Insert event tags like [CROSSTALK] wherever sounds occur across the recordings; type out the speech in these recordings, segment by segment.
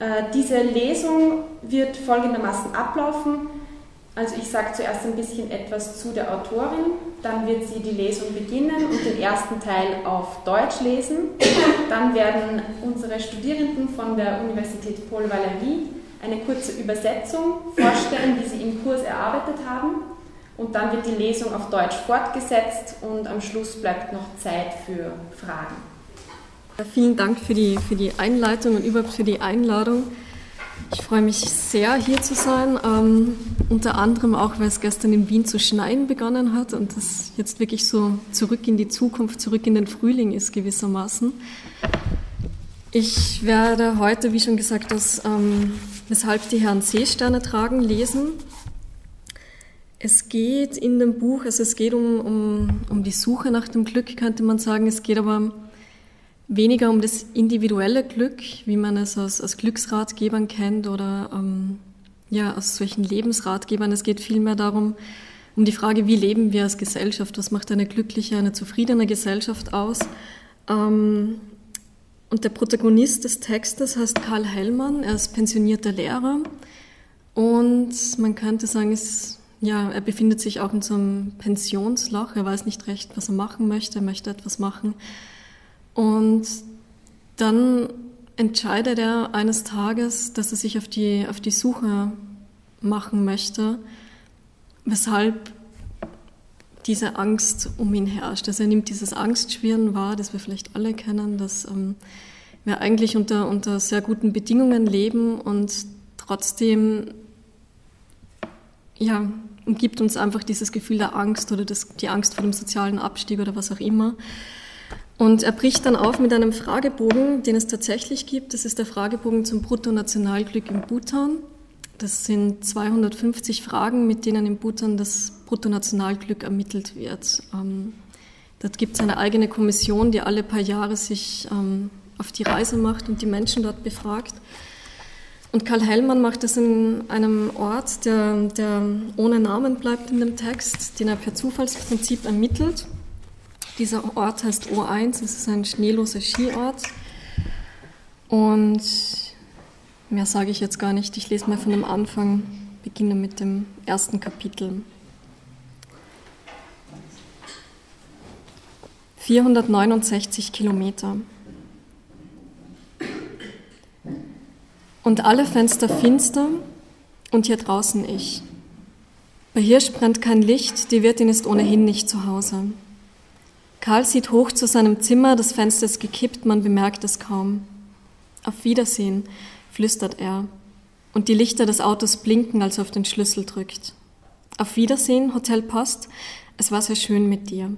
Äh, diese Lesung wird folgendermaßen ablaufen. Also ich sage zuerst ein bisschen etwas zu der Autorin, dann wird sie die Lesung beginnen und den ersten Teil auf Deutsch lesen. Dann werden unsere Studierenden von der Universität Paul Valéry eine kurze Übersetzung vorstellen, die sie im Kurs erarbeitet haben. Und dann wird die Lesung auf Deutsch fortgesetzt und am Schluss bleibt noch Zeit für Fragen. Vielen Dank für die, für die Einleitung und überhaupt für die Einladung. Ich freue mich sehr, hier zu sein. Ähm, unter anderem auch, weil es gestern in Wien zu schneien begonnen hat und das jetzt wirklich so zurück in die Zukunft, zurück in den Frühling ist gewissermaßen. Ich werde heute, wie schon gesagt, das ähm, Weshalb die Herren Seesterne tragen, lesen. Es geht in dem Buch, also es geht um, um, um die Suche nach dem Glück, könnte man sagen. Es geht aber weniger um das individuelle Glück, wie man es aus, aus Glücksratgebern kennt oder ähm, ja, aus solchen Lebensratgebern. Es geht vielmehr darum, um die Frage, wie leben wir als Gesellschaft, was macht eine glückliche, eine zufriedene Gesellschaft aus. Ähm, und der Protagonist des Textes heißt Karl Hellmann, er ist pensionierter Lehrer. Und man könnte sagen, ist, ja, er befindet sich auch in so einem Pensionsloch, er weiß nicht recht, was er machen möchte, er möchte etwas machen und dann entscheidet er eines Tages, dass er sich auf die, auf die Suche machen möchte, weshalb diese Angst um ihn herrscht. Also er nimmt dieses Angstschwirren wahr, das wir vielleicht alle kennen, dass ähm, wir eigentlich unter, unter sehr guten Bedingungen leben und trotzdem ja, umgibt uns einfach dieses Gefühl der Angst oder das, die Angst vor dem sozialen Abstieg oder was auch immer. Und er bricht dann auf mit einem Fragebogen, den es tatsächlich gibt. Das ist der Fragebogen zum Bruttonationalglück in Bhutan. Das sind 250 Fragen, mit denen in Bhutan das Bruttonationalglück ermittelt wird. Ähm, dort gibt es eine eigene Kommission, die alle paar Jahre sich ähm, auf die Reise macht und die Menschen dort befragt. Und Karl Hellmann macht das in einem Ort, der, der ohne Namen bleibt in dem Text, den er per Zufallsprinzip ermittelt. Dieser Ort heißt O1, es ist ein schneeloser Skiort. Und mehr sage ich jetzt gar nicht, ich lese mal von dem Anfang, beginne mit dem ersten Kapitel. 469 Kilometer. Und alle Fenster finster und hier draußen ich. Bei Hirsch brennt kein Licht, die Wirtin ist ohnehin nicht zu Hause. Karl sieht hoch zu seinem Zimmer, das Fenster ist gekippt, man bemerkt es kaum. Auf Wiedersehen, flüstert er, und die Lichter des Autos blinken, als er auf den Schlüssel drückt. Auf Wiedersehen, Hotel Post, es war sehr schön mit dir.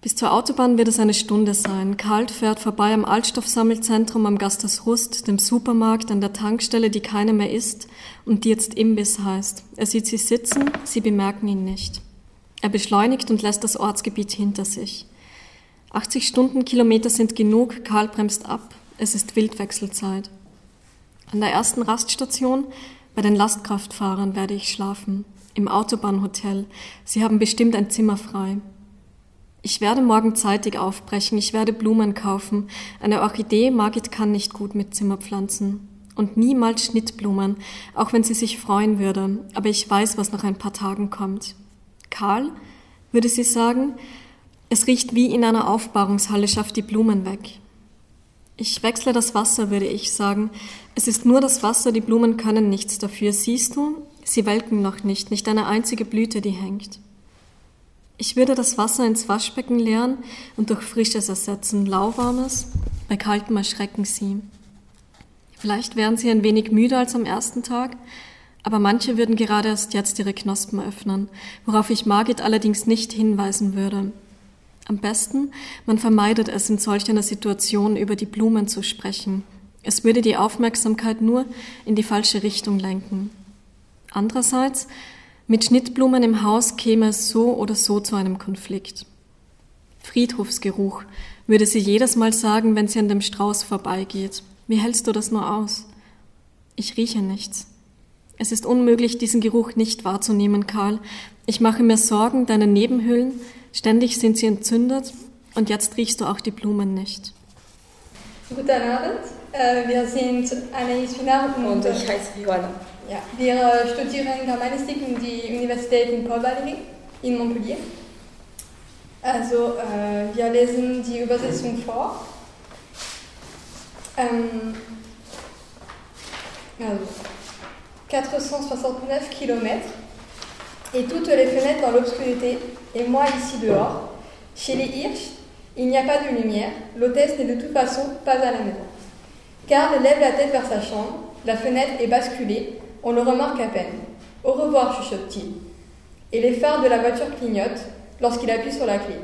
Bis zur Autobahn wird es eine Stunde sein. Karl fährt vorbei am Altstoffsammelzentrum, am Gasters Rust, dem Supermarkt, an der Tankstelle, die keine mehr ist und die jetzt Imbiss heißt. Er sieht sie sitzen, sie bemerken ihn nicht. Er beschleunigt und lässt das Ortsgebiet hinter sich. 80 Stundenkilometer sind genug, Karl bremst ab. Es ist Wildwechselzeit. An der ersten Raststation bei den Lastkraftfahrern werde ich schlafen. Im Autobahnhotel. Sie haben bestimmt ein Zimmer frei. Ich werde morgen zeitig aufbrechen. Ich werde Blumen kaufen. Eine Orchidee Margit kann nicht gut mit Zimmerpflanzen. Und niemals Schnittblumen, auch wenn sie sich freuen würde. Aber ich weiß, was nach ein paar Tagen kommt. Karl, würde sie sagen, es riecht wie in einer Aufbahrungshalle, schafft die Blumen weg. Ich wechsle das Wasser, würde ich sagen. Es ist nur das Wasser, die Blumen können nichts dafür. Siehst du, sie welken noch nicht, nicht eine einzige Blüte, die hängt. Ich würde das Wasser ins Waschbecken leeren und durch Frisches ersetzen, lauwarmes, bei kaltem erschrecken sie. Vielleicht wären sie ein wenig müder als am ersten Tag, aber manche würden gerade erst jetzt ihre Knospen öffnen, worauf ich Margit allerdings nicht hinweisen würde. Am besten, man vermeidet es in solch einer Situation über die Blumen zu sprechen. Es würde die Aufmerksamkeit nur in die falsche Richtung lenken. Andererseits, mit Schnittblumen im Haus käme es so oder so zu einem Konflikt. Friedhofsgeruch, würde sie jedes Mal sagen, wenn sie an dem Strauß vorbeigeht. Wie hältst du das nur aus? Ich rieche nichts. Es ist unmöglich, diesen Geruch nicht wahrzunehmen, Karl. Ich mache mir Sorgen, deine Nebenhüllen, ständig sind sie entzündet und jetzt riechst du auch die Blumen nicht. Guten Abend, äh, wir sind Anaïs Finard und, ich heiße Johanna. Ja, wir studieren Germanistik in die Universität in Paul Valéry in Montpellier. Also äh, wir lesen die Übersetzung vor. Ähm, also 469 km et toutes les fenêtres dans l'obscurité, et moi ici dehors. Chez les Hirsch, il n'y a pas de lumière, l'hôtesse n'est de toute façon pas à la maison. Karl lève la tête vers sa chambre, la fenêtre est basculée, on le remarque à peine. Au revoir, chuchote-t-il. Et les phares de la voiture clignotent lorsqu'il appuie sur la clé.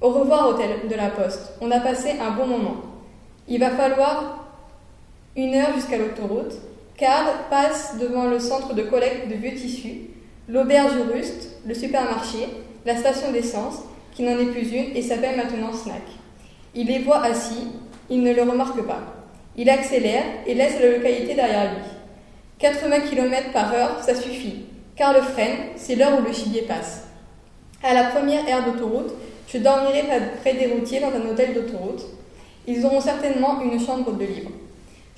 Au revoir, hôtel de la Poste. On a passé un bon moment. Il va falloir une heure jusqu'à l'autoroute. Karl passe devant le centre de collecte de vieux tissus, l'auberge ruste, le supermarché, la station d'essence, qui n'en est plus une et s'appelle maintenant Snack. Il les voit assis, il ne le remarque pas. Il accélère et laisse la localité derrière lui. 80 km par heure, ça suffit. Car le freine, c'est l'heure où le gibier passe. À la première aire d'autoroute, je dormirai près des routiers dans un hôtel d'autoroute. Ils auront certainement une chambre de libre.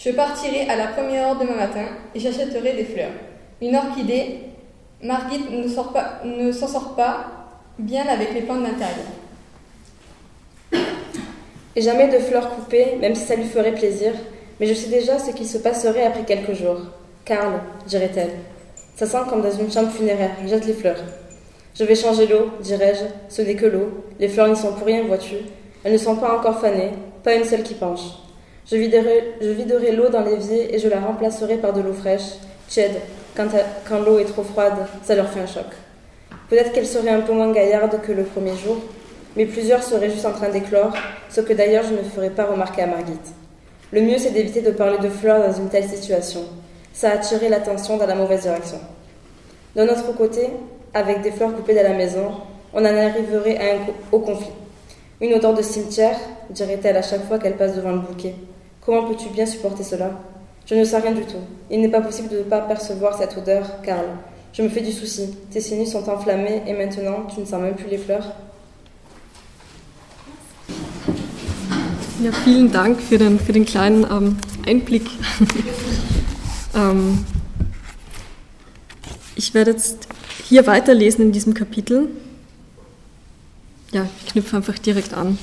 Je partirai à la première heure demain matin et j'achèterai des fleurs. Une orchidée, Margit ne, s'en sort pas bien avec les plantes d'intérieur. Et jamais de fleurs coupées, même si ça lui ferait plaisir, mais je sais déjà ce qui se passerait après quelques jours. Karl, dirait-elle. Ça sent comme dans une chambre funéraire, jette les fleurs. Je vais changer l'eau, dirais-je. Ce n'est que l'eau. Les fleurs n'y sont pour rien, vois-tu. Elles ne sont pas encore fanées, pas une seule qui penche. Je viderai, l'eau dans l'évier et je la remplacerai par de l'eau fraîche, tiède. Quand, l'eau est trop froide, ça leur fait un choc. Peut-être qu'elle serait un peu moins gaillarde que le premier jour, mais plusieurs seraient juste en train d'éclore, ce que d'ailleurs je ne ferai pas remarquer à Margit. Le mieux, c'est d'éviter de parler de fleurs dans une telle situation. Ça attirerait l'attention dans la mauvaise direction. De notre côté, avec des fleurs coupées dans la maison, on en arriverait au conflit. Une odeur de cimetière, dirait-elle à chaque fois qu'elle passe devant le bouquet. Comment peux-tu bien supporter cela? Je ne sais rien du tout. Il n'est pas possible de ne pas percevoir cette odeur, Karl. Je me fais du souci. Tes sinus sont enflammés et maintenant tu ne sens même plus les fleurs Ja, vielen Dank für den, für den kleinen ähm, Einblick. [LAUGHS] ähm, ich werde jetzt hier weiterlesen in diesem Kapitel. Ja, ich knüpfe einfach direkt an.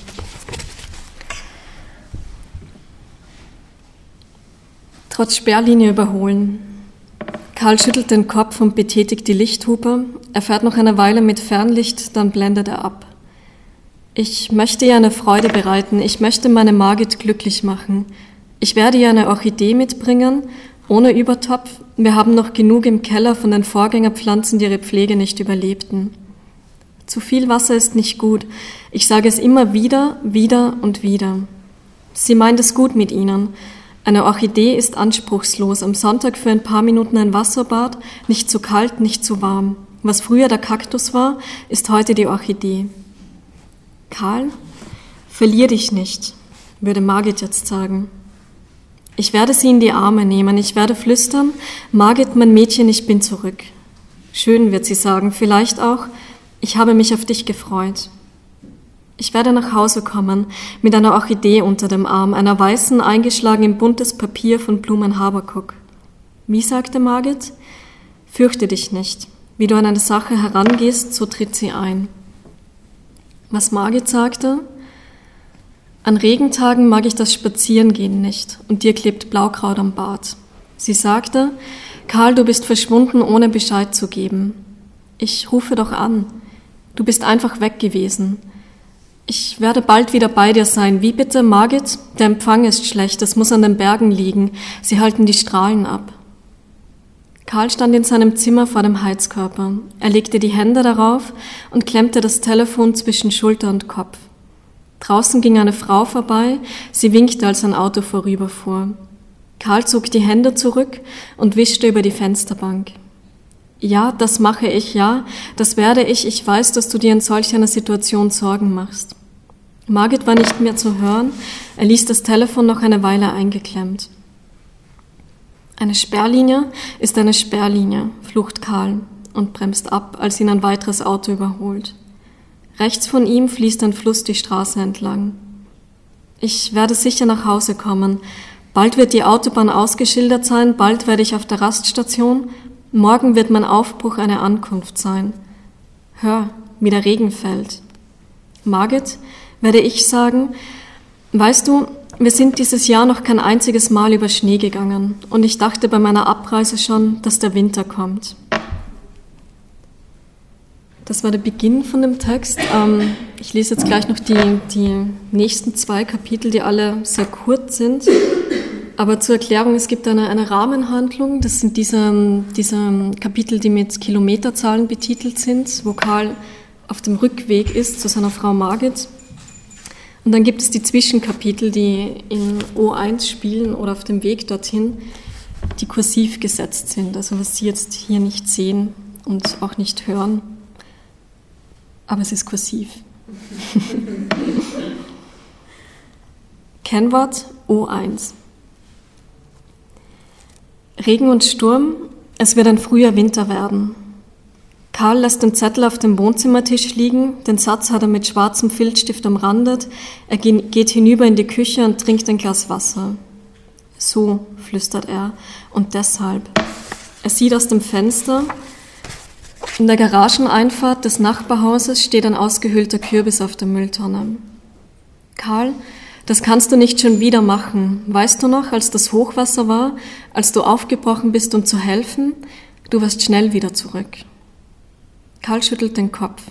Trotz Sperrlinie überholen. Karl schüttelt den Kopf und betätigt die Lichthupe. Er fährt noch eine Weile mit Fernlicht, dann blendet er ab. Ich möchte ihr eine Freude bereiten. Ich möchte meine Margit glücklich machen. Ich werde ihr eine Orchidee mitbringen, ohne Übertopf. Wir haben noch genug im Keller von den Vorgängerpflanzen, die ihre Pflege nicht überlebten. Zu viel Wasser ist nicht gut. Ich sage es immer wieder, wieder und wieder. Sie meint es gut mit Ihnen. Eine Orchidee ist anspruchslos. Am Sonntag für ein paar Minuten ein Wasserbad, nicht zu kalt, nicht zu warm. Was früher der Kaktus war, ist heute die Orchidee. Karl, verlier dich nicht, würde Margit jetzt sagen. Ich werde sie in die Arme nehmen, ich werde flüstern, Margit, mein Mädchen, ich bin zurück. Schön wird sie sagen, vielleicht auch, ich habe mich auf dich gefreut. Ich werde nach Hause kommen mit einer Orchidee unter dem Arm, einer weißen, eingeschlagen in buntes Papier von Blumen Haberkuck. Wie sagte Margit? Fürchte dich nicht. Wie du an eine Sache herangehst, so tritt sie ein. Was Margit sagte? An Regentagen mag ich das Spazierengehen nicht und dir klebt Blaukraut am Bart. Sie sagte, Karl, du bist verschwunden, ohne Bescheid zu geben. Ich rufe doch an. Du bist einfach weg gewesen. Ich werde bald wieder bei dir sein. Wie bitte, Margit? Der Empfang ist schlecht, es muss an den Bergen liegen. Sie halten die Strahlen ab. Karl stand in seinem Zimmer vor dem Heizkörper. Er legte die Hände darauf und klemmte das Telefon zwischen Schulter und Kopf. Draußen ging eine Frau vorbei, sie winkte, als ein Auto vorüberfuhr. Karl zog die Hände zurück und wischte über die Fensterbank. Ja, das mache ich, ja, das werde ich, ich weiß, dass du dir in solch einer Situation Sorgen machst. Margit war nicht mehr zu hören, er ließ das Telefon noch eine Weile eingeklemmt. Eine Sperrlinie ist eine Sperrlinie, flucht Karl und bremst ab, als ihn ein weiteres Auto überholt. Rechts von ihm fließt ein Fluss die Straße entlang. Ich werde sicher nach Hause kommen. Bald wird die Autobahn ausgeschildert sein, bald werde ich auf der Raststation, morgen wird mein Aufbruch eine Ankunft sein. Hör, wie der Regen fällt. Margit, werde ich sagen, weißt du, wir sind dieses Jahr noch kein einziges Mal über Schnee gegangen und ich dachte bei meiner Abreise schon, dass der Winter kommt. Das war der Beginn von dem Text. Ähm, ich lese jetzt gleich noch die, die nächsten zwei Kapitel, die alle sehr kurz sind. Aber zur Erklärung, es gibt eine, eine Rahmenhandlung. Das sind diese, diese Kapitel, die mit Kilometerzahlen betitelt sind, wo Karl auf dem Rückweg ist zu seiner Frau Margit. Und dann gibt es die Zwischenkapitel, die in O1 spielen oder auf dem Weg dorthin, die kursiv gesetzt sind. Also was Sie jetzt hier nicht sehen und auch nicht hören aber es ist kursiv. [LAUGHS] Kennwort O1. Regen und Sturm, es wird ein früher Winter werden. Karl lässt den Zettel auf dem Wohnzimmertisch liegen, den Satz hat er mit schwarzem Filzstift umrandet, er geht hinüber in die Küche und trinkt ein Glas Wasser. So, flüstert er, und deshalb. Er sieht aus dem Fenster, in der Garageneinfahrt des Nachbarhauses steht ein ausgehöhlter Kürbis auf der Mülltonne. Karl, das kannst du nicht schon wieder machen. Weißt du noch, als das Hochwasser war, als du aufgebrochen bist, um zu helfen? Du warst schnell wieder zurück. Karl schüttelt den Kopf.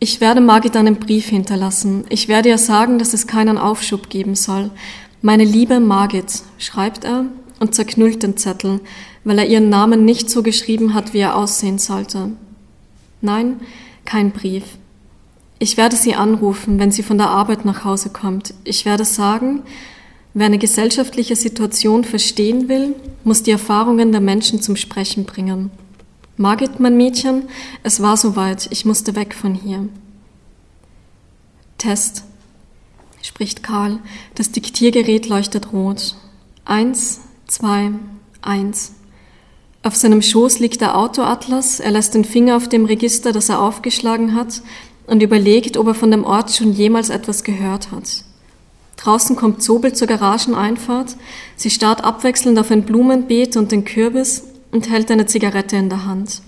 Ich werde Margit einen Brief hinterlassen. Ich werde ihr sagen, dass es keinen Aufschub geben soll. Meine liebe Margit, schreibt er und zerknüllt den Zettel, weil er ihren Namen nicht so geschrieben hat, wie er aussehen sollte. Nein, kein Brief. Ich werde sie anrufen, wenn sie von der Arbeit nach Hause kommt. Ich werde sagen, wer eine gesellschaftliche Situation verstehen will, muss die Erfahrungen der Menschen zum Sprechen bringen. Margit, mein Mädchen, es war soweit, ich musste weg von hier. Test, spricht Karl, das Diktiergerät leuchtet rot. Eins, zwei, eins. Auf seinem Schoß liegt der Autoatlas, er lässt den Finger auf dem Register, das er aufgeschlagen hat, und überlegt, ob er von dem Ort schon jemals etwas gehört hat. Draußen kommt Zobel zur Garageneinfahrt, sie starrt abwechselnd auf ein Blumenbeet und den Kürbis und hält eine Zigarette in der Hand.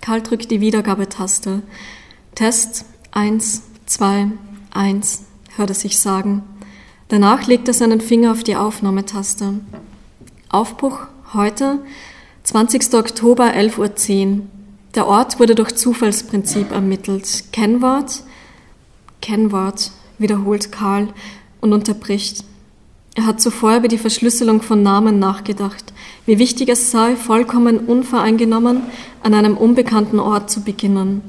Karl drückt die Wiedergabetaste. Test eins, zwei, eins, hört er sich sagen. Danach legt er seinen Finger auf die Aufnahmetaste. Aufbruch heute 20. Oktober 11.10 Uhr. Der Ort wurde durch Zufallsprinzip ermittelt. Kennwort, Kennwort, wiederholt Karl und unterbricht. Er hat zuvor über die Verschlüsselung von Namen nachgedacht, wie wichtig es sei, vollkommen unvoreingenommen an einem unbekannten Ort zu beginnen.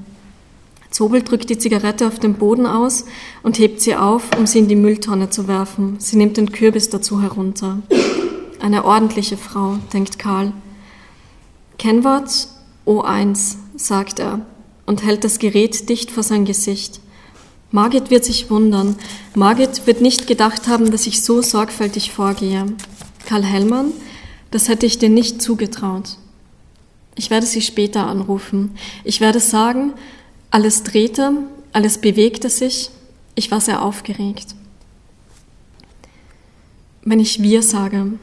Zobel drückt die Zigarette auf den Boden aus und hebt sie auf, um sie in die Mülltonne zu werfen. Sie nimmt den Kürbis dazu herunter. Eine ordentliche Frau, denkt Karl. Kennwort O1, sagt er und hält das Gerät dicht vor sein Gesicht. Margit wird sich wundern. Margit wird nicht gedacht haben, dass ich so sorgfältig vorgehe. Karl Hellmann, das hätte ich dir nicht zugetraut. Ich werde sie später anrufen. Ich werde sagen, alles drehte, alles bewegte sich. Ich war sehr aufgeregt. Wenn ich wir sage,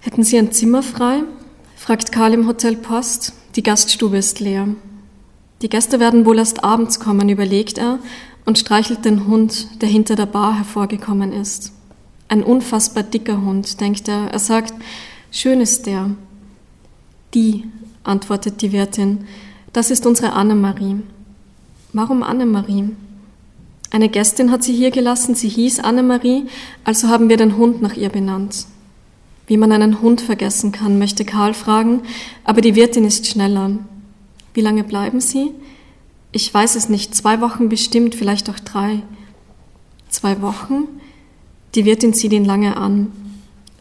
Hätten Sie ein Zimmer frei? Fragt Karl im Hotel Post. Die Gaststube ist leer. Die Gäste werden wohl erst abends kommen, überlegt er und streichelt den Hund, der hinter der Bar hervorgekommen ist. Ein unfassbar dicker Hund, denkt er. Er sagt, schön ist der. Die, antwortet die Wirtin, das ist unsere Annemarie. Warum Annemarie? Eine Gästin hat sie hier gelassen, sie hieß Annemarie, also haben wir den Hund nach ihr benannt. Wie man einen Hund vergessen kann, möchte Karl fragen, aber die Wirtin ist schneller. Wie lange bleiben Sie? Ich weiß es nicht, zwei Wochen bestimmt, vielleicht auch drei. Zwei Wochen? Die Wirtin sieht ihn lange an.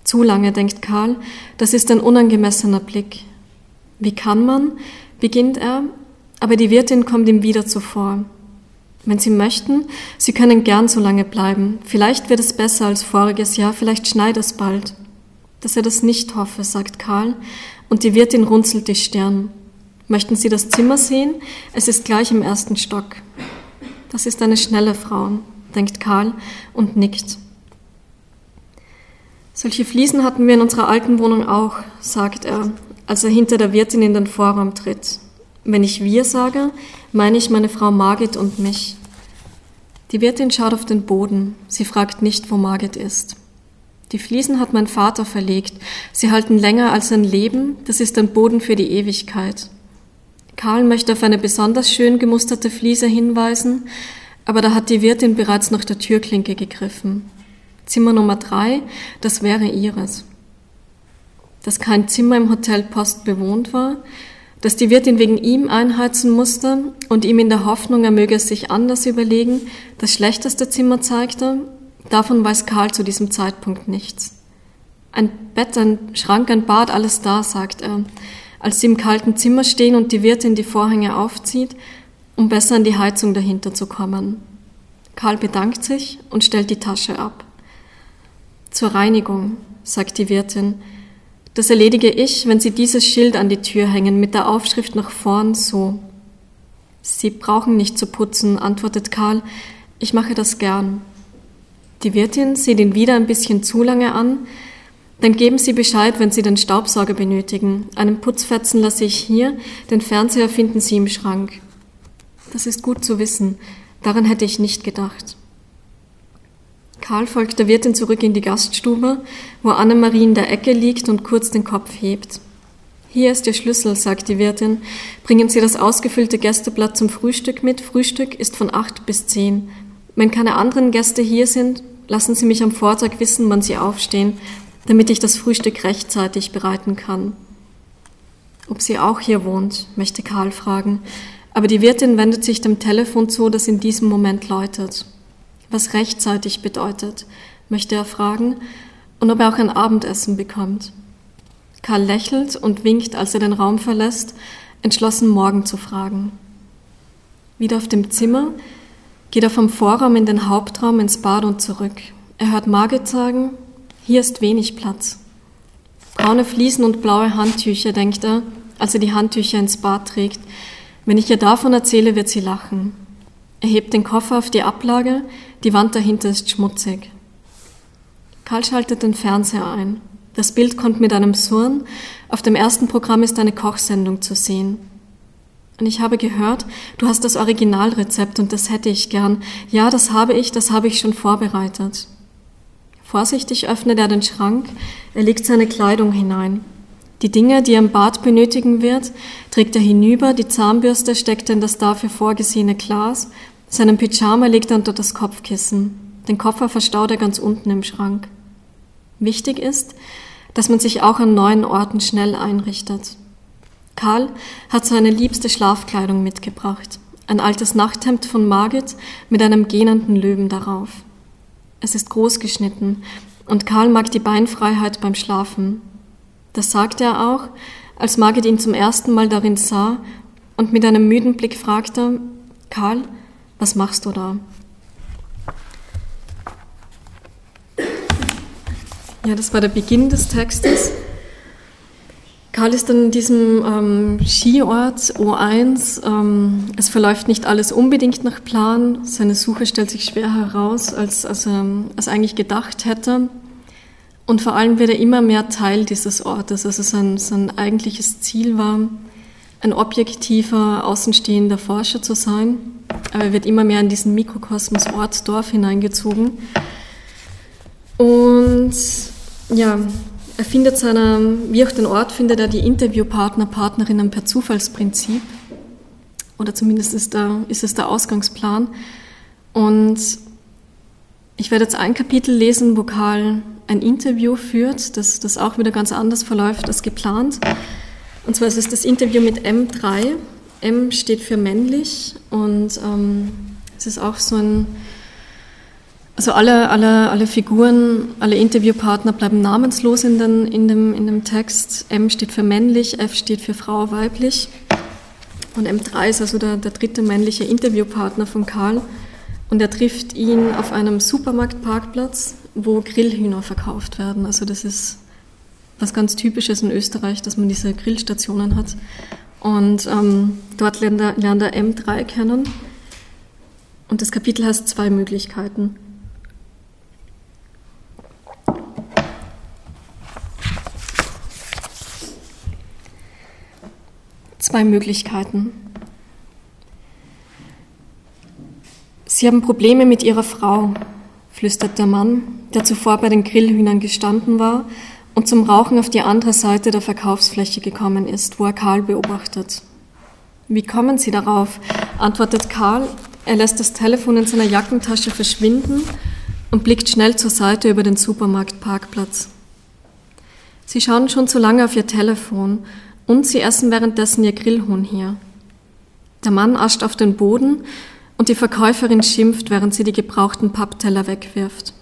Zu lange, denkt Karl, das ist ein unangemessener Blick. Wie kann man? beginnt er, aber die Wirtin kommt ihm wieder zuvor. Wenn Sie möchten, Sie können gern so lange bleiben. Vielleicht wird es besser als voriges Jahr, vielleicht schneit es bald dass er das nicht hoffe, sagt Karl, und die Wirtin runzelt die Stirn. Möchten Sie das Zimmer sehen? Es ist gleich im ersten Stock. Das ist eine schnelle Frau. denkt Karl und nickt. Solche Fliesen hatten wir in unserer alten Wohnung auch, sagt er, als er hinter der Wirtin in den Vorraum tritt. Wenn ich wir sage, meine ich meine Frau Margit und mich. Die Wirtin schaut auf den Boden. Sie fragt nicht, wo Margit ist. Die Fliesen hat mein Vater verlegt. Sie halten länger als ein Leben. Das ist ein Boden für die Ewigkeit. Karl möchte auf eine besonders schön gemusterte Fliese hinweisen, aber da hat die Wirtin bereits nach der Türklinke gegriffen. Zimmer Nummer drei, das wäre ihres. Dass kein Zimmer im Hotel Post bewohnt war, dass die Wirtin wegen ihm einheizen musste und ihm in der Hoffnung, er möge es sich anders überlegen, das schlechteste Zimmer zeigte, davon weiß Karl zu diesem Zeitpunkt nichts. Ein Bett, ein Schrank, ein Bad, alles da, sagt er, als sie im kalten Zimmer stehen und die Wirtin die Vorhänge aufzieht, um besser an die Heizung dahinter zu kommen. Karl bedankt sich und stellt die Tasche ab. Zur Reinigung, sagt die Wirtin. Das erledige ich, wenn Sie dieses Schild an die Tür hängen mit der Aufschrift nach vorn so. Sie brauchen nicht zu putzen, antwortet Karl. Ich mache das gern. Die Wirtin sieht ihn wieder ein bisschen zu lange an. Dann geben Sie Bescheid, wenn Sie den Staubsauger benötigen. Einen Putzfetzen lasse ich hier, den Fernseher finden Sie im Schrank. Das ist gut zu wissen. Daran hätte ich nicht gedacht. Karl folgt der Wirtin zurück in die Gaststube, wo Annemarie in der Ecke liegt und kurz den Kopf hebt. Hier ist Ihr Schlüssel, sagt die Wirtin. Bringen Sie das ausgefüllte Gästeblatt zum Frühstück mit. Frühstück ist von acht bis zehn. Wenn keine anderen Gäste hier sind, lassen Sie mich am Vortag wissen, wann Sie aufstehen, damit ich das Frühstück rechtzeitig bereiten kann. Ob sie auch hier wohnt, möchte Karl fragen, aber die Wirtin wendet sich dem Telefon zu, das in diesem Moment läutet was rechtzeitig bedeutet, möchte er fragen, und ob er auch ein Abendessen bekommt. Karl lächelt und winkt, als er den Raum verlässt, entschlossen morgen zu fragen. Wieder auf dem Zimmer geht er vom Vorraum in den Hauptraum ins Bad und zurück. Er hört Margit sagen, hier ist wenig Platz. Braune Fliesen und blaue Handtücher, denkt er, als er die Handtücher ins Bad trägt. Wenn ich ihr davon erzähle, wird sie lachen. Er hebt den Koffer auf die Ablage, die Wand dahinter ist schmutzig. Karl schaltet den Fernseher ein. Das Bild kommt mit einem Surn. Auf dem ersten Programm ist eine Kochsendung zu sehen. Und ich habe gehört, du hast das Originalrezept und das hätte ich gern. Ja, das habe ich, das habe ich schon vorbereitet. Vorsichtig öffnet er den Schrank, er legt seine Kleidung hinein. Die Dinge, die er im Bad benötigen wird, trägt er hinüber, die Zahnbürste steckt er in das dafür vorgesehene Glas, seinen Pyjama legt er unter das Kopfkissen, den Koffer verstaut er ganz unten im Schrank. Wichtig ist, dass man sich auch an neuen Orten schnell einrichtet. Karl hat seine liebste Schlafkleidung mitgebracht, ein altes Nachthemd von Margit mit einem gähnenden Löwen darauf. Es ist groß geschnitten und Karl mag die Beinfreiheit beim Schlafen, das sagte er auch, als Margit ihn zum ersten Mal darin sah und mit einem müden Blick fragte, Karl, was machst du da? Ja, das war der Beginn des Textes. Karl ist dann in diesem ähm, Skiort O1. Ähm, es verläuft nicht alles unbedingt nach Plan. Seine Suche stellt sich schwer heraus, als, als er als eigentlich gedacht hätte. Und vor allem wird er immer mehr Teil dieses Ortes. Also sein, sein eigentliches Ziel war, ein objektiver, außenstehender Forscher zu sein. Aber er wird immer mehr in diesen Mikrokosmos Ort, Dorf hineingezogen. Und ja, er findet seine, wie auch den Ort, findet er die Interviewpartner, Partnerinnen per Zufallsprinzip. Oder zumindest ist, da, ist es der Ausgangsplan. Und ich werde jetzt ein Kapitel lesen, wo Karl ein Interview führt, das, das auch wieder ganz anders verläuft als geplant. Und zwar ist es das Interview mit M3. M steht für männlich und ähm, es ist auch so ein, also alle, alle, alle Figuren, alle Interviewpartner bleiben namenslos in, den, in, dem, in dem Text. M steht für männlich, F steht für Frau, weiblich. Und M3 ist also der, der dritte männliche Interviewpartner von Karl. Und er trifft ihn auf einem Supermarktparkplatz wo Grillhühner verkauft werden. Also das ist was ganz Typisches in Österreich, dass man diese Grillstationen hat. Und ähm, dort lernt er, lernt er M3 kennen. Und das Kapitel heißt zwei Möglichkeiten. Zwei Möglichkeiten. Sie haben Probleme mit Ihrer Frau, flüstert der Mann, der zuvor bei den Grillhühnern gestanden war und zum Rauchen auf die andere Seite der Verkaufsfläche gekommen ist, wo er Karl beobachtet. Wie kommen Sie darauf? antwortet Karl. Er lässt das Telefon in seiner Jackentasche verschwinden und blickt schnell zur Seite über den Supermarktparkplatz. Sie schauen schon zu lange auf ihr Telefon und sie essen währenddessen ihr Grillhuhn hier. Der Mann ascht auf den Boden und die Verkäuferin schimpft, während sie die gebrauchten Pappteller wegwirft.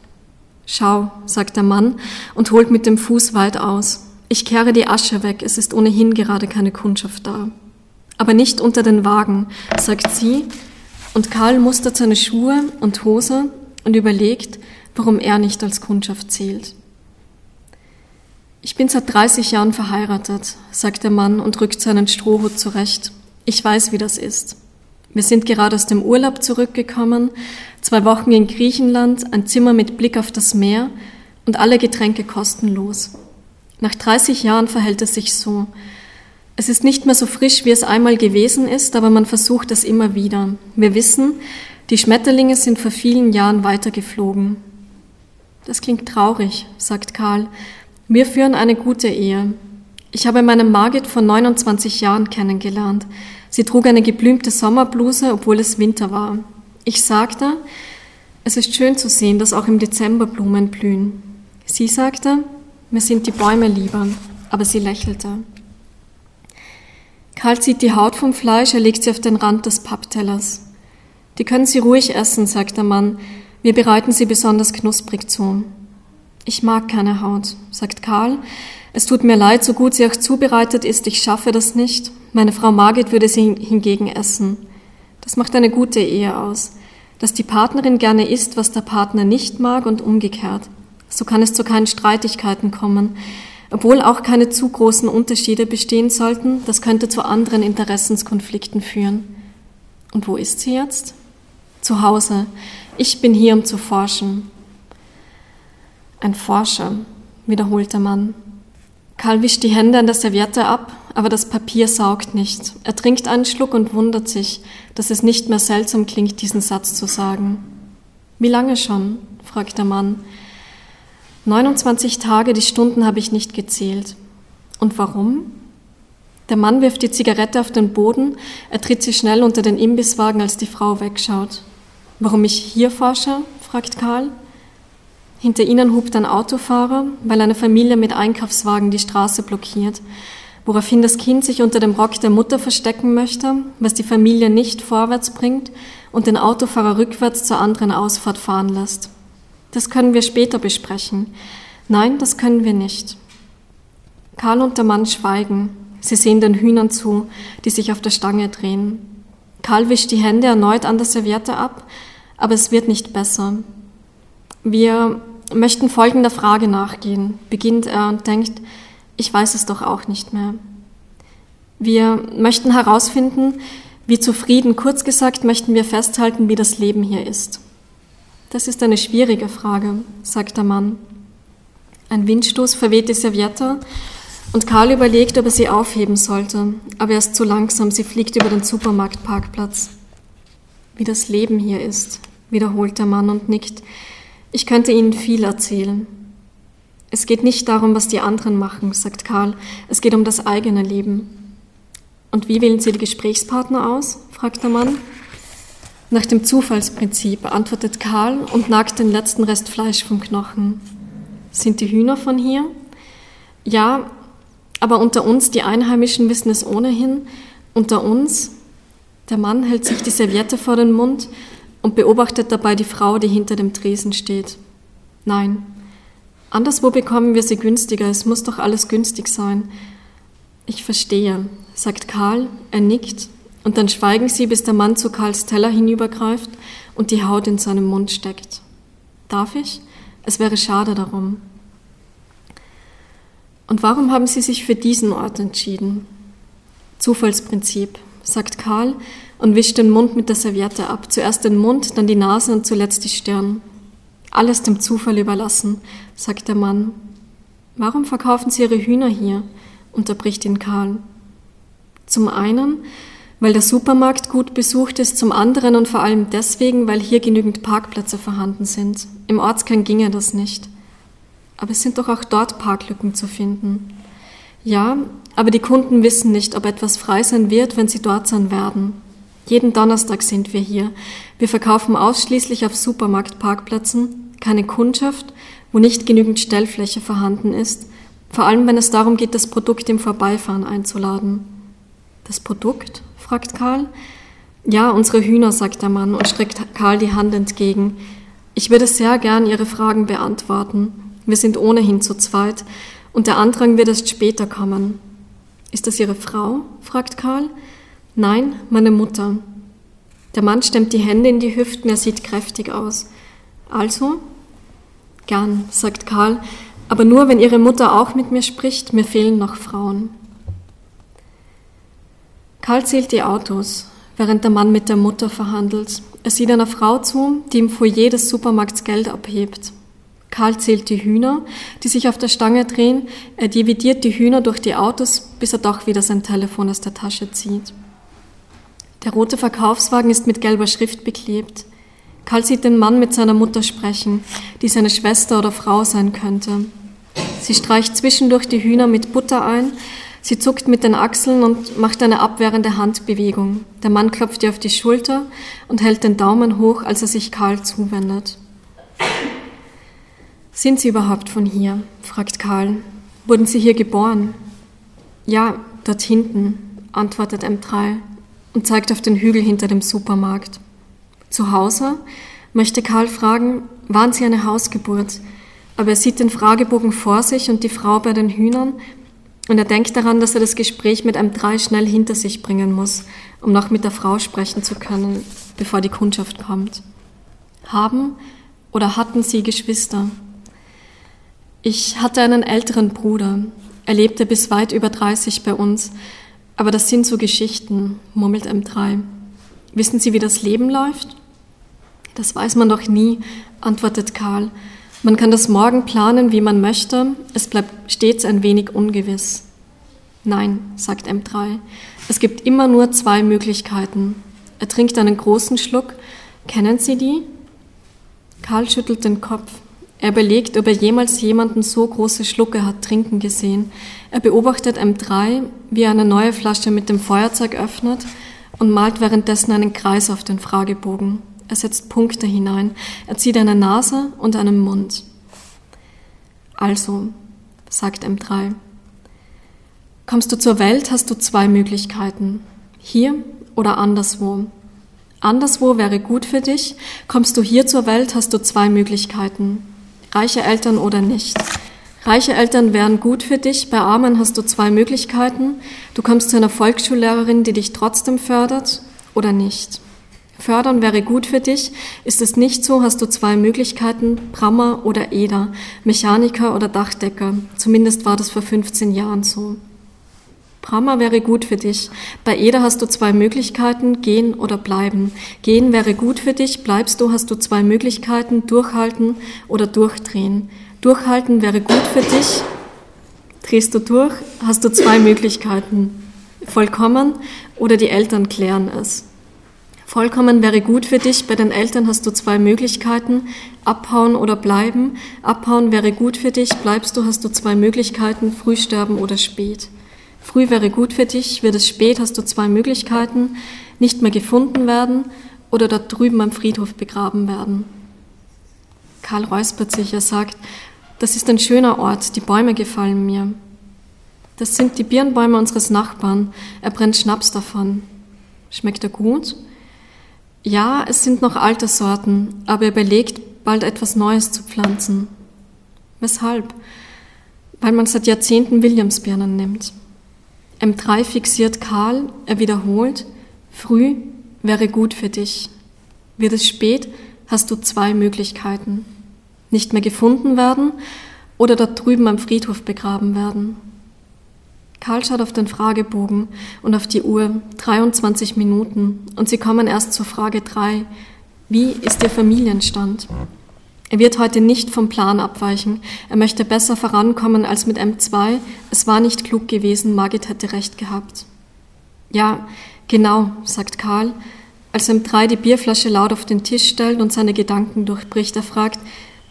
Schau, sagt der Mann und holt mit dem Fuß weit aus. Ich kehre die Asche weg, es ist ohnehin gerade keine Kundschaft da. Aber nicht unter den Wagen, sagt sie, und Karl mustert seine Schuhe und Hose und überlegt, warum er nicht als Kundschaft zählt. Ich bin seit 30 Jahren verheiratet, sagt der Mann und rückt seinen Strohhut zurecht. Ich weiß, wie das ist. Wir sind gerade aus dem Urlaub zurückgekommen, zwei Wochen in Griechenland, ein Zimmer mit Blick auf das Meer und alle Getränke kostenlos. Nach 30 Jahren verhält es sich so. Es ist nicht mehr so frisch, wie es einmal gewesen ist, aber man versucht es immer wieder. Wir wissen, die Schmetterlinge sind vor vielen Jahren weitergeflogen. Das klingt traurig, sagt Karl, wir führen eine gute Ehe. Ich habe meine Margit vor 29 Jahren kennengelernt. Sie trug eine geblümte Sommerbluse, obwohl es Winter war. Ich sagte, es ist schön zu sehen, dass auch im Dezember Blumen blühen. Sie sagte, mir sind die Bäume lieber, aber sie lächelte. Karl zieht die Haut vom Fleisch, er legt sie auf den Rand des Papptellers. Die können Sie ruhig essen, sagt der Mann. Wir bereiten sie besonders knusprig zu. Ich mag keine Haut, sagt Karl. Es tut mir leid, so gut sie auch zubereitet ist, ich schaffe das nicht. Meine Frau Margit würde sie hingegen essen. Das macht eine gute Ehe aus, dass die Partnerin gerne isst, was der Partner nicht mag und umgekehrt. So kann es zu keinen Streitigkeiten kommen. Obwohl auch keine zu großen Unterschiede bestehen sollten, das könnte zu anderen Interessenskonflikten führen. Und wo ist sie jetzt? Zu Hause. Ich bin hier, um zu forschen. Ein Forscher, wiederholt der Mann. Karl wischt die Hände an der Serviette ab, aber das Papier saugt nicht. Er trinkt einen Schluck und wundert sich, dass es nicht mehr seltsam klingt, diesen Satz zu sagen. Wie lange schon? fragt der Mann. 29 Tage, die Stunden habe ich nicht gezählt. Und warum? Der Mann wirft die Zigarette auf den Boden, er tritt sie schnell unter den Imbisswagen, als die Frau wegschaut. Warum ich hier forsche? fragt Karl. Hinter ihnen hupt ein Autofahrer, weil eine Familie mit Einkaufswagen die Straße blockiert, woraufhin das Kind sich unter dem Rock der Mutter verstecken möchte, was die Familie nicht vorwärts bringt und den Autofahrer rückwärts zur anderen Ausfahrt fahren lässt. Das können wir später besprechen. Nein, das können wir nicht. Karl und der Mann schweigen. Sie sehen den Hühnern zu, die sich auf der Stange drehen. Karl wischt die Hände erneut an der Serviette ab, aber es wird nicht besser. Wir möchten folgender Frage nachgehen, beginnt er und denkt, ich weiß es doch auch nicht mehr. Wir möchten herausfinden, wie zufrieden, kurz gesagt, möchten wir festhalten, wie das Leben hier ist. Das ist eine schwierige Frage, sagt der Mann. Ein Windstoß verweht die Serviette und Karl überlegt, ob er sie aufheben sollte, aber er ist zu langsam, sie fliegt über den Supermarktparkplatz. Wie das Leben hier ist, wiederholt der Mann und nickt. Ich könnte Ihnen viel erzählen. Es geht nicht darum, was die anderen machen, sagt Karl. Es geht um das eigene Leben. Und wie wählen Sie die Gesprächspartner aus? fragt der Mann. Nach dem Zufallsprinzip antwortet Karl und nagt den letzten Rest Fleisch vom Knochen. Sind die Hühner von hier? Ja, aber unter uns, die Einheimischen wissen es ohnehin. Unter uns, der Mann hält sich die Serviette vor den Mund und beobachtet dabei die Frau, die hinter dem Tresen steht. Nein, anderswo bekommen wir sie günstiger, es muss doch alles günstig sein. Ich verstehe, sagt Karl, er nickt, und dann schweigen sie, bis der Mann zu Karls Teller hinübergreift und die Haut in seinem Mund steckt. Darf ich? Es wäre schade darum. Und warum haben Sie sich für diesen Ort entschieden? Zufallsprinzip, sagt Karl und wischt den Mund mit der Serviette ab. Zuerst den Mund, dann die Nase und zuletzt die Stirn. Alles dem Zufall überlassen, sagt der Mann. Warum verkaufen Sie Ihre Hühner hier? unterbricht ihn Karl. Zum einen, weil der Supermarkt gut besucht ist, zum anderen und vor allem deswegen, weil hier genügend Parkplätze vorhanden sind. Im Ortskern ginge das nicht. Aber es sind doch auch dort Parklücken zu finden. Ja, aber die Kunden wissen nicht, ob etwas frei sein wird, wenn sie dort sein werden. Jeden Donnerstag sind wir hier. Wir verkaufen ausschließlich auf Supermarktparkplätzen, keine Kundschaft, wo nicht genügend Stellfläche vorhanden ist, vor allem wenn es darum geht, das Produkt im Vorbeifahren einzuladen. Das Produkt? fragt Karl. Ja, unsere Hühner, sagt der Mann und streckt Karl die Hand entgegen. Ich würde sehr gern Ihre Fragen beantworten. Wir sind ohnehin zu zweit und der Andrang wird erst später kommen. Ist das Ihre Frau? fragt Karl. Nein, meine Mutter. Der Mann stemmt die Hände in die Hüften, er sieht kräftig aus. Also? Gern, sagt Karl, aber nur, wenn Ihre Mutter auch mit mir spricht, mir fehlen noch Frauen. Karl zählt die Autos, während der Mann mit der Mutter verhandelt. Er sieht einer Frau zu, die im Foyer des Supermarkts Geld abhebt. Karl zählt die Hühner, die sich auf der Stange drehen. Er dividiert die Hühner durch die Autos, bis er doch wieder sein Telefon aus der Tasche zieht. Der rote Verkaufswagen ist mit gelber Schrift beklebt. Karl sieht den Mann mit seiner Mutter sprechen, die seine Schwester oder Frau sein könnte. Sie streicht zwischendurch die Hühner mit Butter ein, sie zuckt mit den Achseln und macht eine abwehrende Handbewegung. Der Mann klopft ihr auf die Schulter und hält den Daumen hoch, als er sich Karl zuwendet. Sind Sie überhaupt von hier? fragt Karl. Wurden Sie hier geboren? Ja, dort hinten, antwortet M3 und zeigt auf den Hügel hinter dem Supermarkt. Zu Hause? möchte Karl fragen, waren Sie eine Hausgeburt? Aber er sieht den Fragebogen vor sich und die Frau bei den Hühnern und er denkt daran, dass er das Gespräch mit M3 schnell hinter sich bringen muss, um noch mit der Frau sprechen zu können, bevor die Kundschaft kommt. Haben oder hatten Sie Geschwister? Ich hatte einen älteren Bruder. Er lebte bis weit über 30 bei uns. Aber das sind so Geschichten, murmelt M3. Wissen Sie, wie das Leben läuft? Das weiß man doch nie, antwortet Karl. Man kann das Morgen planen, wie man möchte. Es bleibt stets ein wenig ungewiss. Nein, sagt M3. Es gibt immer nur zwei Möglichkeiten. Er trinkt einen großen Schluck. Kennen Sie die? Karl schüttelt den Kopf. Er überlegt, ob er jemals jemanden so große Schlucke hat trinken gesehen. Er beobachtet M3, wie er eine neue Flasche mit dem Feuerzeug öffnet und malt währenddessen einen Kreis auf den Fragebogen. Er setzt Punkte hinein. Er zieht eine Nase und einen Mund. Also, sagt M3, kommst du zur Welt, hast du zwei Möglichkeiten. Hier oder anderswo. Anderswo wäre gut für dich. Kommst du hier zur Welt, hast du zwei Möglichkeiten reiche Eltern oder nicht. Reiche Eltern wären gut für dich, bei Armen hast du zwei Möglichkeiten. Du kommst zu einer Volksschullehrerin, die dich trotzdem fördert oder nicht. Fördern wäre gut für dich. Ist es nicht so, hast du zwei Möglichkeiten, Brammer oder Eder, Mechaniker oder Dachdecker. Zumindest war das vor 15 Jahren so. Brahma wäre gut für dich. Bei Eder hast du zwei Möglichkeiten, gehen oder bleiben. Gehen wäre gut für dich, bleibst du, hast du zwei Möglichkeiten, durchhalten oder durchdrehen. Durchhalten wäre gut für dich, drehst du durch, hast du zwei Möglichkeiten. Vollkommen oder die Eltern klären es. Vollkommen wäre gut für dich, bei den Eltern hast du zwei Möglichkeiten, abhauen oder bleiben. Abhauen wäre gut für dich, bleibst du, hast du zwei Möglichkeiten, früh sterben oder spät. Früh wäre gut für dich, wird es spät, hast du zwei Möglichkeiten, nicht mehr gefunden werden oder dort drüben am Friedhof begraben werden. Karl räuspert sich, er sagt, das ist ein schöner Ort, die Bäume gefallen mir. Das sind die Birnbäume unseres Nachbarn, er brennt Schnaps davon. Schmeckt er gut? Ja, es sind noch alte Sorten, aber er überlegt, bald etwas Neues zu pflanzen. Weshalb? Weil man seit Jahrzehnten Williamsbirnen nimmt. M3 fixiert Karl, er wiederholt, früh wäre gut für dich. Wird es spät, hast du zwei Möglichkeiten. Nicht mehr gefunden werden oder dort drüben am Friedhof begraben werden. Karl schaut auf den Fragebogen und auf die Uhr, 23 Minuten, und sie kommen erst zur Frage 3. Wie ist Ihr Familienstand? Er wird heute nicht vom Plan abweichen. Er möchte besser vorankommen als mit M2. Es war nicht klug gewesen, Margit hätte recht gehabt. Ja, genau, sagt Karl, als M3 die Bierflasche laut auf den Tisch stellt und seine Gedanken durchbricht. Er fragt,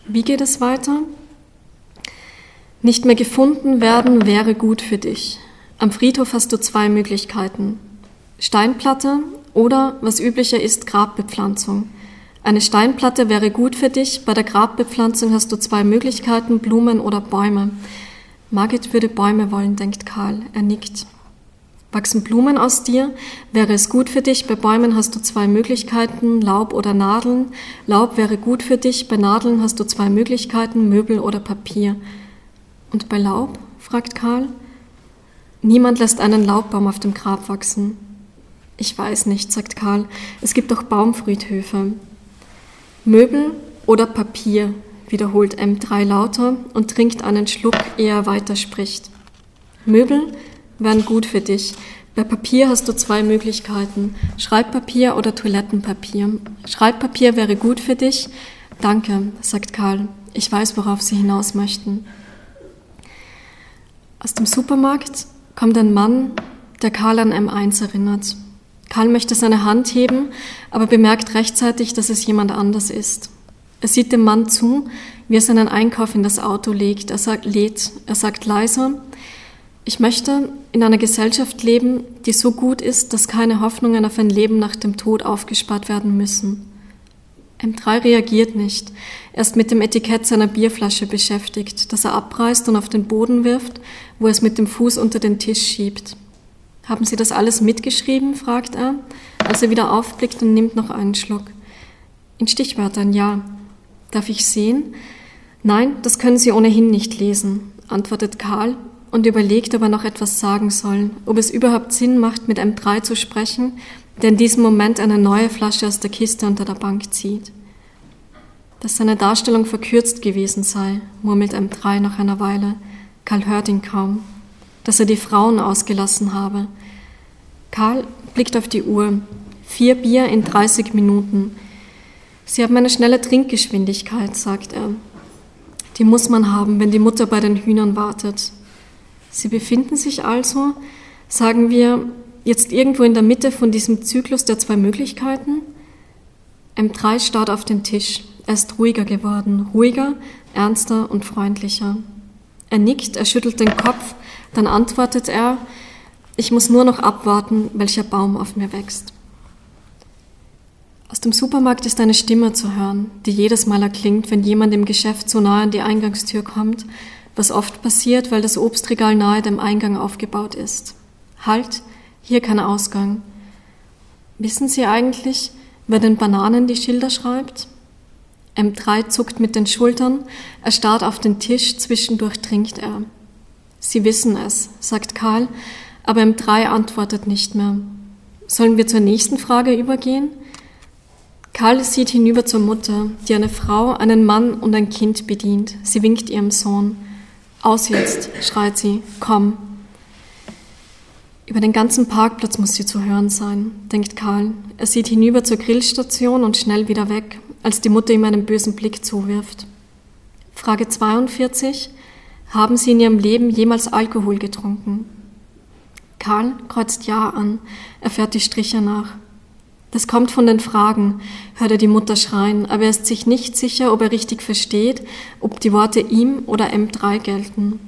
wie geht es weiter? Nicht mehr gefunden werden wäre gut für dich. Am Friedhof hast du zwei Möglichkeiten. Steinplatte oder, was üblicher ist, Grabbepflanzung. Eine Steinplatte wäre gut für dich. Bei der Grabbepflanzung hast du zwei Möglichkeiten, Blumen oder Bäume. Margit würde Bäume wollen, denkt Karl. Er nickt. Wachsen Blumen aus dir? Wäre es gut für dich? Bei Bäumen hast du zwei Möglichkeiten, Laub oder Nadeln. Laub wäre gut für dich. Bei Nadeln hast du zwei Möglichkeiten, Möbel oder Papier. Und bei Laub? fragt Karl. Niemand lässt einen Laubbaum auf dem Grab wachsen. Ich weiß nicht, sagt Karl. Es gibt doch Baumfriedhöfe. Möbel oder Papier, wiederholt M3 lauter und trinkt einen Schluck, ehe er weiterspricht. Möbel wären gut für dich. Bei Papier hast du zwei Möglichkeiten, Schreibpapier oder Toilettenpapier. Schreibpapier wäre gut für dich. Danke, sagt Karl. Ich weiß, worauf Sie hinaus möchten. Aus dem Supermarkt kommt ein Mann, der Karl an M1 erinnert. Karl möchte seine Hand heben, aber bemerkt rechtzeitig, dass es jemand anders ist. Er sieht dem Mann zu, wie er seinen Einkauf in das Auto legt. Er sagt, lädt. Er sagt leiser, ich möchte in einer Gesellschaft leben, die so gut ist, dass keine Hoffnungen auf ein Leben nach dem Tod aufgespart werden müssen. M3 reagiert nicht. Er ist mit dem Etikett seiner Bierflasche beschäftigt, das er abreißt und auf den Boden wirft, wo er es mit dem Fuß unter den Tisch schiebt. Haben Sie das alles mitgeschrieben? fragt er, als er wieder aufblickt und nimmt noch einen Schluck. In Stichwörtern ja. Darf ich sehen? Nein, das können Sie ohnehin nicht lesen, antwortet Karl und überlegt, ob er noch etwas sagen soll, ob es überhaupt Sinn macht, mit M3 zu sprechen, der in diesem Moment eine neue Flasche aus der Kiste unter der Bank zieht. Dass seine Darstellung verkürzt gewesen sei, murmelt M3 nach einer Weile. Karl hört ihn kaum dass er die Frauen ausgelassen habe. Karl blickt auf die Uhr. Vier Bier in 30 Minuten. Sie haben eine schnelle Trinkgeschwindigkeit, sagt er. Die muss man haben, wenn die Mutter bei den Hühnern wartet. Sie befinden sich also, sagen wir, jetzt irgendwo in der Mitte von diesem Zyklus der zwei Möglichkeiten? M3 starrt auf den Tisch. Er ist ruhiger geworden, ruhiger, ernster und freundlicher. Er nickt, er schüttelt den Kopf, dann antwortet er, ich muss nur noch abwarten, welcher Baum auf mir wächst. Aus dem Supermarkt ist eine Stimme zu hören, die jedes Mal erklingt, wenn jemand im Geschäft so nahe an die Eingangstür kommt, was oft passiert, weil das Obstregal nahe dem Eingang aufgebaut ist. Halt, hier kein Ausgang. Wissen Sie eigentlich, wer den Bananen die Schilder schreibt? M3 zuckt mit den Schultern, er starrt auf den Tisch, zwischendurch trinkt er. Sie wissen es, sagt Karl, aber M3 antwortet nicht mehr. Sollen wir zur nächsten Frage übergehen? Karl sieht hinüber zur Mutter, die eine Frau, einen Mann und ein Kind bedient. Sie winkt ihrem Sohn. Aus jetzt, schreit sie, komm. Über den ganzen Parkplatz muss sie zu hören sein, denkt Karl. Er sieht hinüber zur Grillstation und schnell wieder weg, als die Mutter ihm einen bösen Blick zuwirft. Frage 42. Haben Sie in Ihrem Leben jemals Alkohol getrunken? Karl kreuzt Ja an. Er fährt die Striche nach. Das kommt von den Fragen, hört er die Mutter schreien, aber er ist sich nicht sicher, ob er richtig versteht, ob die Worte ihm oder M3 gelten.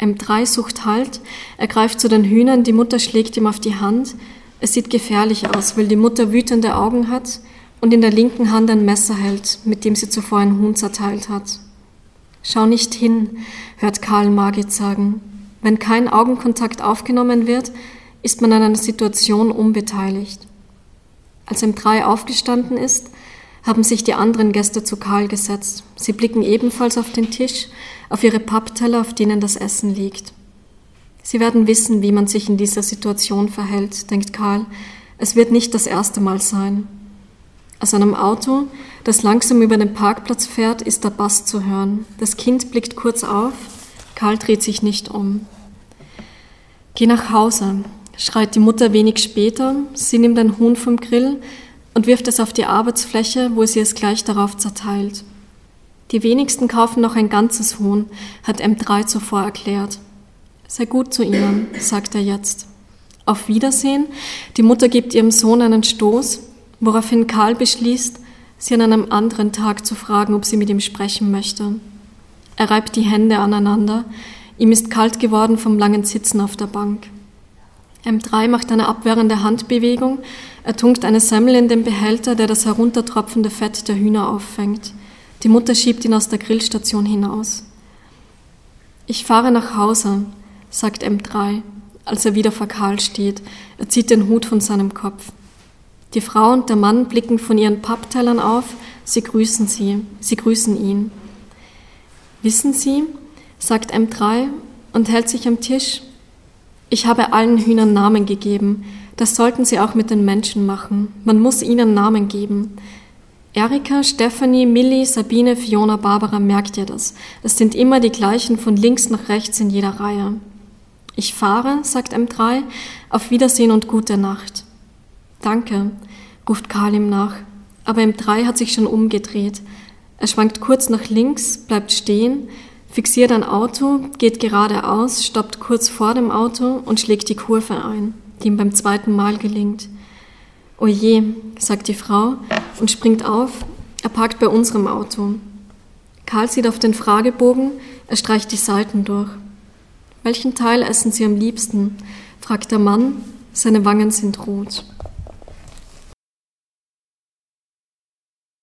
M3 sucht Halt, er greift zu den Hühnern, die Mutter schlägt ihm auf die Hand. Es sieht gefährlich aus, weil die Mutter wütende Augen hat und in der linken Hand ein Messer hält, mit dem sie zuvor ein Huhn zerteilt hat. Schau nicht hin, hört Karl Margit sagen. Wenn kein Augenkontakt aufgenommen wird, ist man an einer Situation unbeteiligt. Als M3 aufgestanden ist, haben sich die anderen Gäste zu Karl gesetzt. Sie blicken ebenfalls auf den Tisch, auf ihre Pappteller, auf denen das Essen liegt. Sie werden wissen, wie man sich in dieser Situation verhält, denkt Karl. Es wird nicht das erste Mal sein. Aus einem Auto, das langsam über den Parkplatz fährt, ist der Bass zu hören. Das Kind blickt kurz auf, Karl dreht sich nicht um. Geh nach Hause, schreit die Mutter wenig später. Sie nimmt ein Huhn vom Grill und wirft es auf die Arbeitsfläche, wo sie es gleich darauf zerteilt. Die wenigsten kaufen noch ein ganzes Huhn, hat M3 zuvor erklärt. Sei gut zu ihnen, sagt er jetzt. Auf Wiedersehen, die Mutter gibt ihrem Sohn einen Stoß, woraufhin Karl beschließt, sie an einem anderen Tag zu fragen, ob sie mit ihm sprechen möchte. Er reibt die Hände aneinander, ihm ist kalt geworden vom langen Sitzen auf der Bank. M3 macht eine abwehrende Handbewegung, er tunkt eine Semmel in den Behälter, der das heruntertropfende Fett der Hühner auffängt. Die Mutter schiebt ihn aus der Grillstation hinaus. Ich fahre nach Hause, sagt M3, als er wieder vor Karl steht. Er zieht den Hut von seinem Kopf. Die Frau und der Mann blicken von ihren Papptellern auf, sie grüßen sie, sie grüßen ihn. Wissen Sie, sagt M3 und hält sich am Tisch. Ich habe allen Hühnern Namen gegeben. Das sollten Sie auch mit den Menschen machen. Man muss ihnen Namen geben. Erika, Stephanie, Millie, Sabine, Fiona, Barbara, merkt ihr das? Es sind immer die gleichen von links nach rechts in jeder Reihe. Ich fahre, sagt M3, auf Wiedersehen und gute Nacht. Danke, ruft Karl ihm nach, aber M3 hat sich schon umgedreht. Er schwankt kurz nach links, bleibt stehen, fixiert ein Auto, geht geradeaus, stoppt kurz vor dem Auto und schlägt die Kurve ein, die ihm beim zweiten Mal gelingt. Oje, sagt die Frau und springt auf. Er parkt bei unserem Auto. Karl sieht auf den Fragebogen, er streicht die Seiten durch. Welchen Teil essen Sie am liebsten? fragt der Mann. Seine Wangen sind rot.